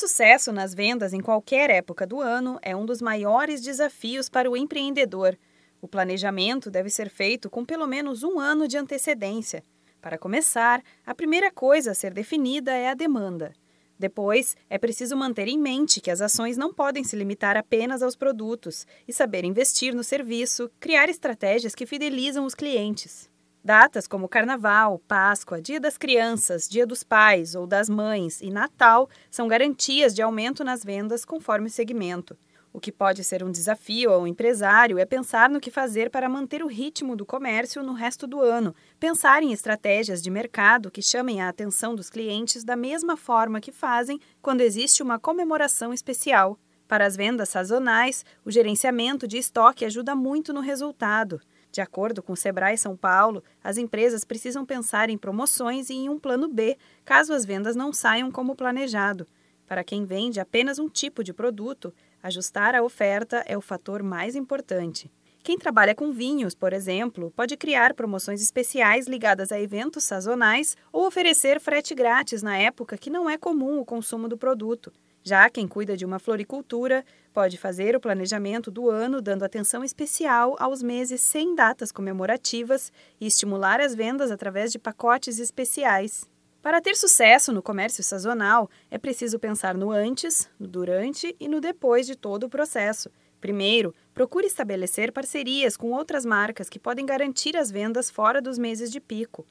sucesso nas vendas em qualquer época do ano é um dos maiores desafios para o empreendedor. O planejamento deve ser feito com pelo menos um ano de antecedência. Para começar, a primeira coisa a ser definida é a demanda. Depois, é preciso manter em mente que as ações não podem se limitar apenas aos produtos e saber investir no serviço, criar estratégias que fidelizam os clientes. Datas como Carnaval, Páscoa, Dia das Crianças, Dia dos Pais ou das Mães e Natal são garantias de aumento nas vendas conforme o segmento. O que pode ser um desafio ao empresário é pensar no que fazer para manter o ritmo do comércio no resto do ano, pensar em estratégias de mercado que chamem a atenção dos clientes da mesma forma que fazem quando existe uma comemoração especial. Para as vendas sazonais, o gerenciamento de estoque ajuda muito no resultado. De acordo com o Sebrae São Paulo, as empresas precisam pensar em promoções e em um plano B, caso as vendas não saiam como planejado. Para quem vende apenas um tipo de produto, ajustar a oferta é o fator mais importante. Quem trabalha com vinhos, por exemplo, pode criar promoções especiais ligadas a eventos sazonais ou oferecer frete grátis na época que não é comum o consumo do produto. Já quem cuida de uma floricultura pode fazer o planejamento do ano dando atenção especial aos meses sem datas comemorativas e estimular as vendas através de pacotes especiais. Para ter sucesso no comércio sazonal, é preciso pensar no antes, no durante e no depois de todo o processo. Primeiro, procure estabelecer parcerias com outras marcas que podem garantir as vendas fora dos meses de pico.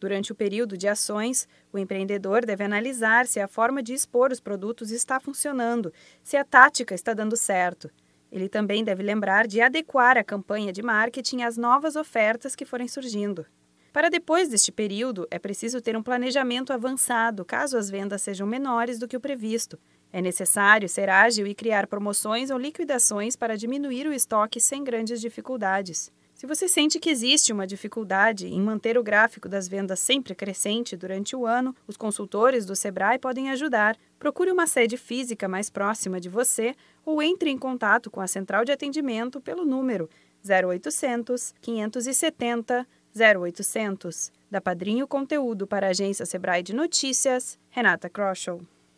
Durante o período de ações, o empreendedor deve analisar se a forma de expor os produtos está funcionando, se a tática está dando certo. Ele também deve lembrar de adequar a campanha de marketing às novas ofertas que forem surgindo. Para depois deste período, é preciso ter um planejamento avançado, caso as vendas sejam menores do que o previsto. É necessário ser ágil e criar promoções ou liquidações para diminuir o estoque sem grandes dificuldades. Se você sente que existe uma dificuldade em manter o gráfico das vendas sempre crescente durante o ano, os consultores do Sebrae podem ajudar. Procure uma sede física mais próxima de você ou entre em contato com a central de atendimento pelo número 0800 570 0800. Da Padrinho Conteúdo para a agência Sebrae de Notícias, Renata Kroschel.